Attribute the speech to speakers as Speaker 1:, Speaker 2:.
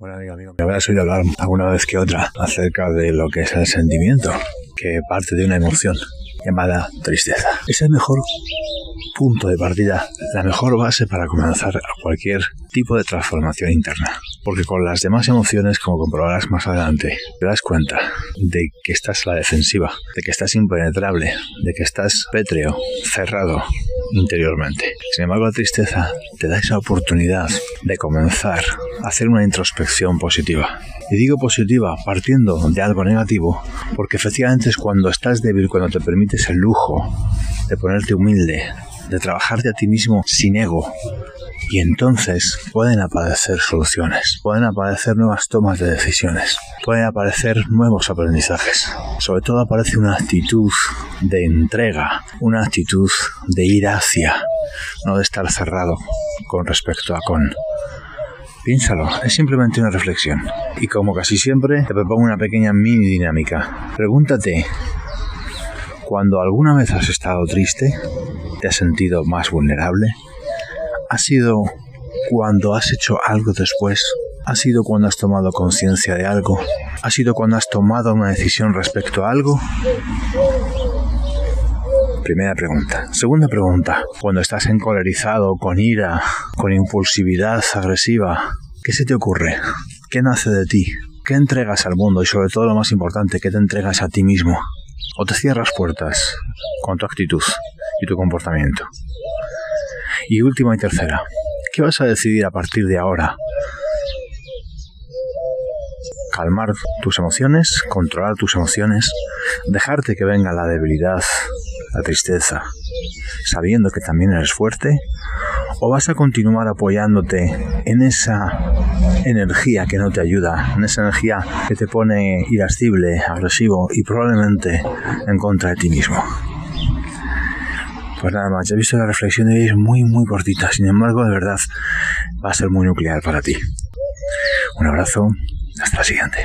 Speaker 1: Bueno, amigo, amigo, me habrás oído hablar alguna vez que otra acerca de lo que es el sentimiento, que parte de una emoción llamada tristeza. Es el mejor punto de partida, la mejor base para comenzar cualquier tipo de transformación interna. Porque con las demás emociones, como comprobarás más adelante, te das cuenta de que estás a la defensiva, de que estás impenetrable, de que estás pétreo, cerrado interiormente. Sin embargo, la tristeza te da esa oportunidad de comenzar a hacer una introspección positiva. Y digo positiva partiendo de algo negativo, porque efectivamente es cuando estás débil, cuando te permites el lujo de ponerte humilde, de trabajarte a ti mismo sin ego. Y entonces pueden aparecer soluciones, pueden aparecer nuevas tomas de decisiones, pueden aparecer nuevos aprendizajes. Sobre todo aparece una actitud de entrega, una actitud de ir hacia, no de estar cerrado con respecto a con. Piénsalo, es simplemente una reflexión. Y como casi siempre, te propongo una pequeña mini dinámica. Pregúntate, cuando alguna vez has estado triste, te has sentido más vulnerable, ha sido cuando has hecho algo después, ha sido cuando has tomado conciencia de algo, ha sido cuando has tomado una decisión respecto a algo. Primera pregunta. Segunda pregunta. Cuando estás encolerizado, con ira, con impulsividad agresiva, ¿qué se te ocurre? ¿Qué nace de ti? ¿Qué entregas al mundo? Y sobre todo lo más importante, ¿qué te entregas a ti mismo? ¿O te cierras puertas con tu actitud y tu comportamiento? Y última y tercera, ¿qué vas a decidir a partir de ahora? Calmar tus emociones, controlar tus emociones, dejarte que venga la debilidad, la tristeza, sabiendo que también eres fuerte, o vas a continuar apoyándote en esa energía que no te ayuda, en esa energía que te pone irascible, agresivo y probablemente en contra de ti mismo. Pues nada más, ya he visto la reflexión de hoy es muy muy cortita, sin embargo de verdad va a ser muy nuclear para ti. Un abrazo, hasta la siguiente.